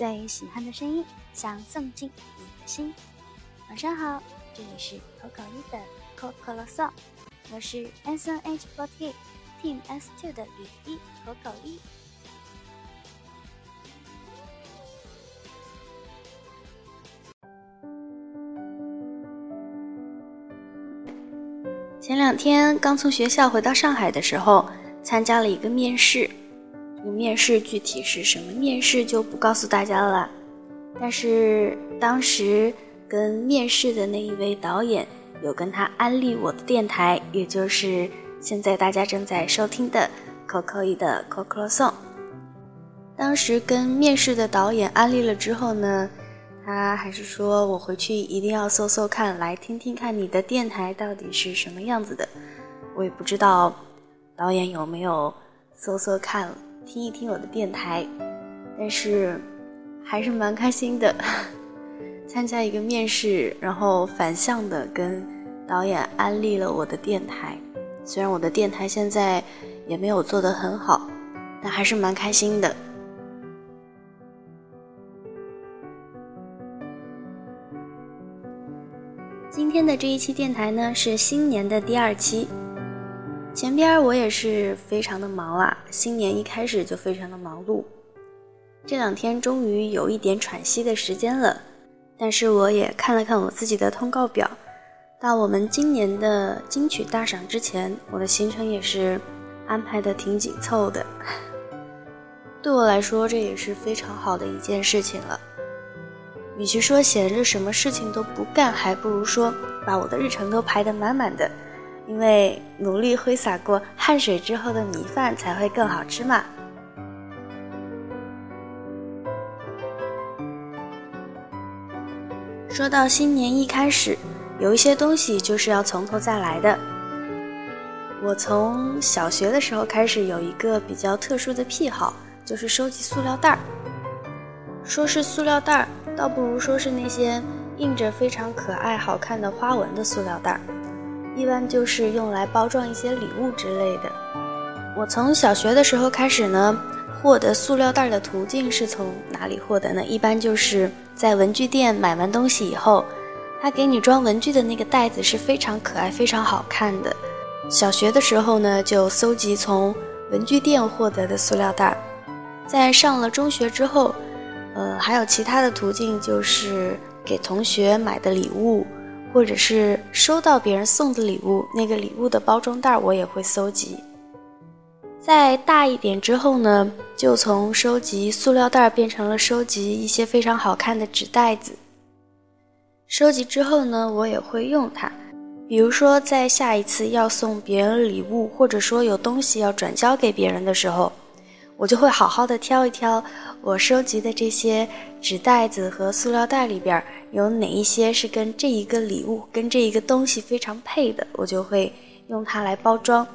最喜欢的声音，想送进你的心。晚上好，这里是口口一的 Coco 嗦，我是 S N H forty Team S two 的雨一口口一。前两天刚从学校回到上海的时候，参加了一个面试。面试具体是什么面试就不告诉大家了。但是当时跟面试的那一位导演有跟他安利我的电台，也就是现在大家正在收听的 Coco 的 Coco Song。当时跟面试的导演安利了之后呢？他还是说我回去一定要搜搜看，来听听看你的电台到底是什么样子的。我也不知道导演有没有搜搜看，听一听我的电台，但是还是蛮开心的。参加一个面试，然后反向的跟导演安利了我的电台。虽然我的电台现在也没有做得很好，但还是蛮开心的。今天的这一期电台呢，是新年的第二期。前边我也是非常的忙啊，新年一开始就非常的忙碌。这两天终于有一点喘息的时间了，但是我也看了看我自己的通告表，到我们今年的金曲大赏之前，我的行程也是安排的挺紧凑的。对我来说，这也是非常好的一件事情了。与其说闲着什么事情都不干，还不如说把我的日程都排得满满的，因为努力挥洒过汗水之后的米饭才会更好吃嘛。说到新年一开始，有一些东西就是要从头再来的。我从小学的时候开始有一个比较特殊的癖好，就是收集塑料袋儿。说是塑料袋儿。倒不如说是那些印着非常可爱、好看的花纹的塑料袋儿，一般就是用来包装一些礼物之类的。我从小学的时候开始呢，获得塑料袋的途径是从哪里获得呢？一般就是在文具店买完东西以后，他给你装文具的那个袋子是非常可爱、非常好看的。小学的时候呢，就搜集从文具店获得的塑料袋，在上了中学之后。呃，还有其他的途径，就是给同学买的礼物，或者是收到别人送的礼物，那个礼物的包装袋我也会搜集。再大一点之后呢，就从收集塑料袋变成了收集一些非常好看的纸袋子。收集之后呢，我也会用它，比如说在下一次要送别人礼物，或者说有东西要转交给别人的时候。我就会好好的挑一挑我收集的这些纸袋子和塑料袋里边有哪一些是跟这一个礼物、跟这一个东西非常配的，我就会用它来包装。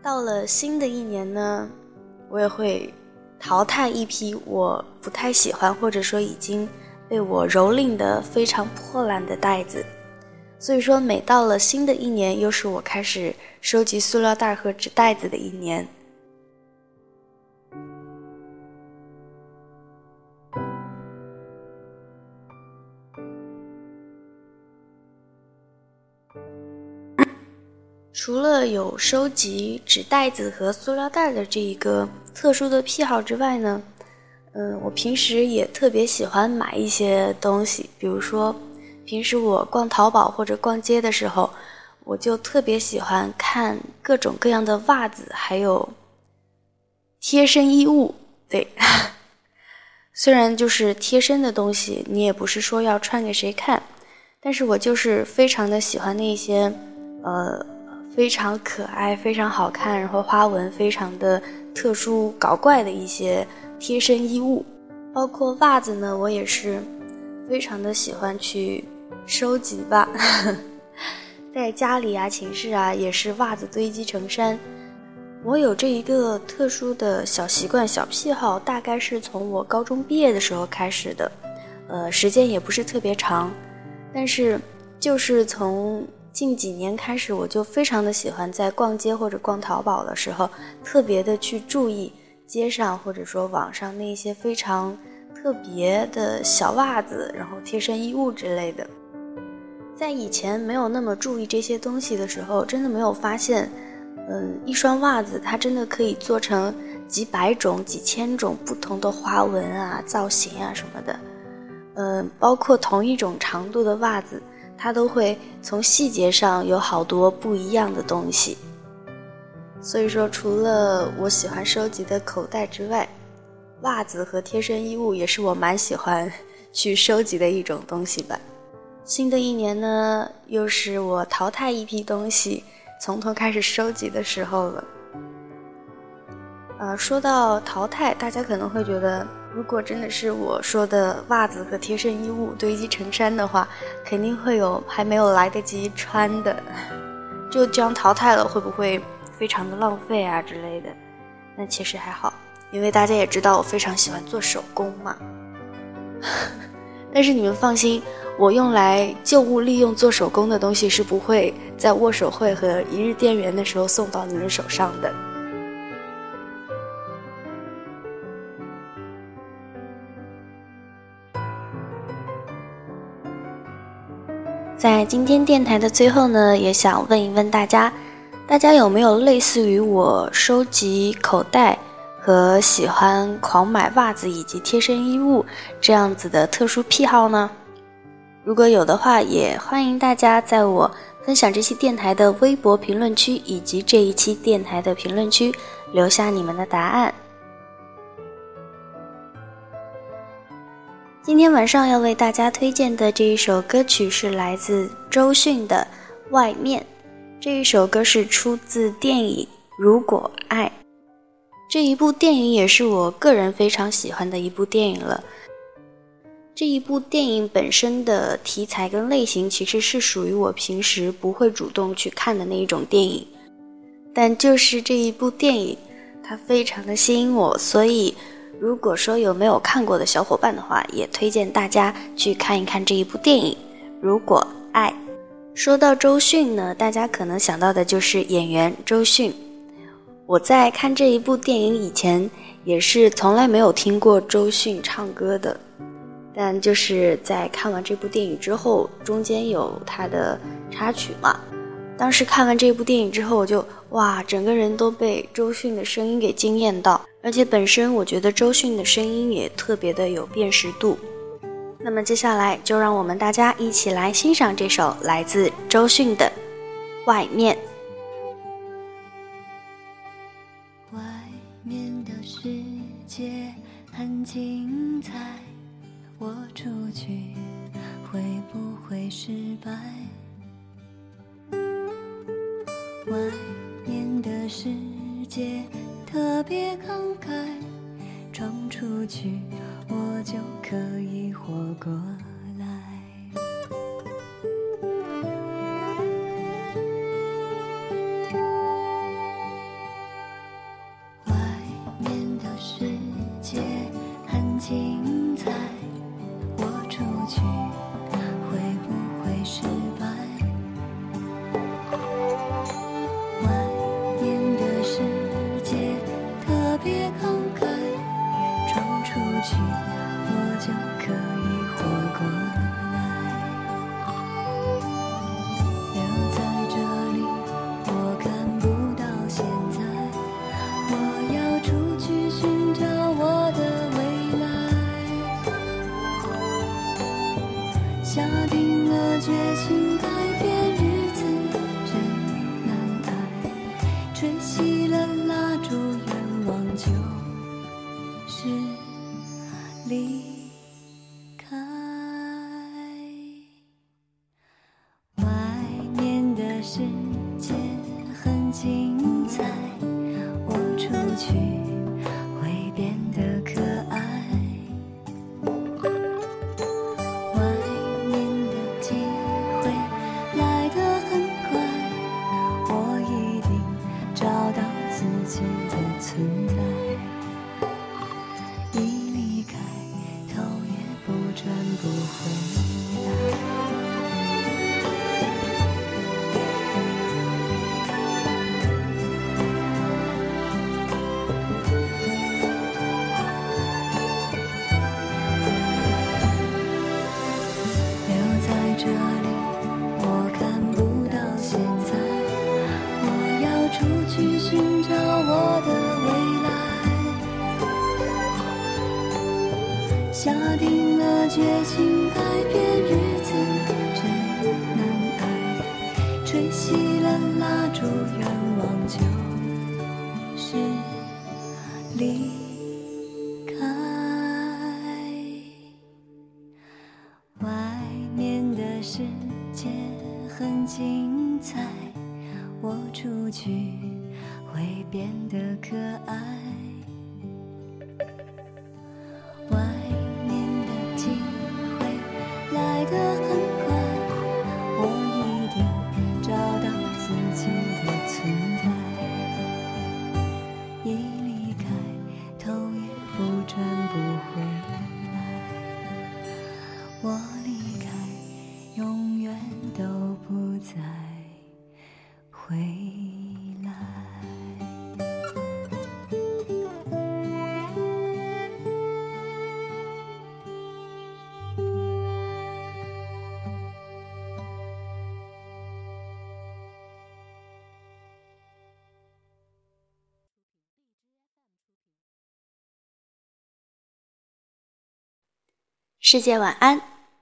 到了新的一年呢，我也会淘汰一批我不太喜欢或者说已经被我蹂躏的非常破烂的袋子。所以说，每到了新的一年，又是我开始收集塑料袋和纸袋子的一年。除了有收集纸袋子和塑料袋的这一个特殊的癖好之外呢，嗯，我平时也特别喜欢买一些东西，比如说，平时我逛淘宝或者逛街的时候，我就特别喜欢看各种各样的袜子，还有贴身衣物。对，虽然就是贴身的东西，你也不是说要穿给谁看，但是我就是非常的喜欢那些，呃。非常可爱、非常好看，然后花纹非常的特殊、搞怪的一些贴身衣物，包括袜子呢，我也是非常的喜欢去收集吧。在家里啊、寝室啊，也是袜子堆积成山。我有这一个特殊的小习惯、小癖好，大概是从我高中毕业的时候开始的，呃，时间也不是特别长，但是就是从。近几年开始，我就非常的喜欢在逛街或者逛淘宝的时候，特别的去注意街上或者说网上那些非常特别的小袜子，然后贴身衣物之类的。在以前没有那么注意这些东西的时候，真的没有发现，嗯，一双袜子它真的可以做成几百种、几千种不同的花纹啊、造型啊什么的。嗯，包括同一种长度的袜子，它都会从细节上有好多不一样的东西。所以说，除了我喜欢收集的口袋之外，袜子和贴身衣物也是我蛮喜欢去收集的一种东西吧。新的一年呢，又是我淘汰一批东西，从头开始收集的时候了。呃，说到淘汰，大家可能会觉得，如果真的是我说的袜子和贴身衣物堆积成山的话，肯定会有还没有来得及穿的，就这样淘汰了，会不会非常的浪费啊之类的？那其实还好。因为大家也知道我非常喜欢做手工嘛，但是你们放心，我用来旧物利用做手工的东西是不会在握手会和一日店员的时候送到你们手上的。在今天电台的最后呢，也想问一问大家，大家有没有类似于我收集口袋？和喜欢狂买袜子以及贴身衣物这样子的特殊癖好呢？如果有的话，也欢迎大家在我分享这期电台的微博评论区以及这一期电台的评论区留下你们的答案。今天晚上要为大家推荐的这一首歌曲是来自周迅的《外面》，这一首歌是出自电影《如果爱》。这一部电影也是我个人非常喜欢的一部电影了。这一部电影本身的题材跟类型其实是属于我平时不会主动去看的那一种电影，但就是这一部电影，它非常的吸引我，所以如果说有没有看过的小伙伴的话，也推荐大家去看一看这一部电影。如果爱，说到周迅呢，大家可能想到的就是演员周迅。我在看这一部电影以前，也是从来没有听过周迅唱歌的，但就是在看完这部电影之后，中间有他的插曲嘛。当时看完这部电影之后，我就哇，整个人都被周迅的声音给惊艳到，而且本身我觉得周迅的声音也特别的有辨识度。那么接下来就让我们大家一起来欣赏这首来自周迅的《外面》。外面的世界很精彩，我出去会不会失败？外面的世界特别慷慨，闯出去我就可以活过。烛愿望就是离。世界晚安。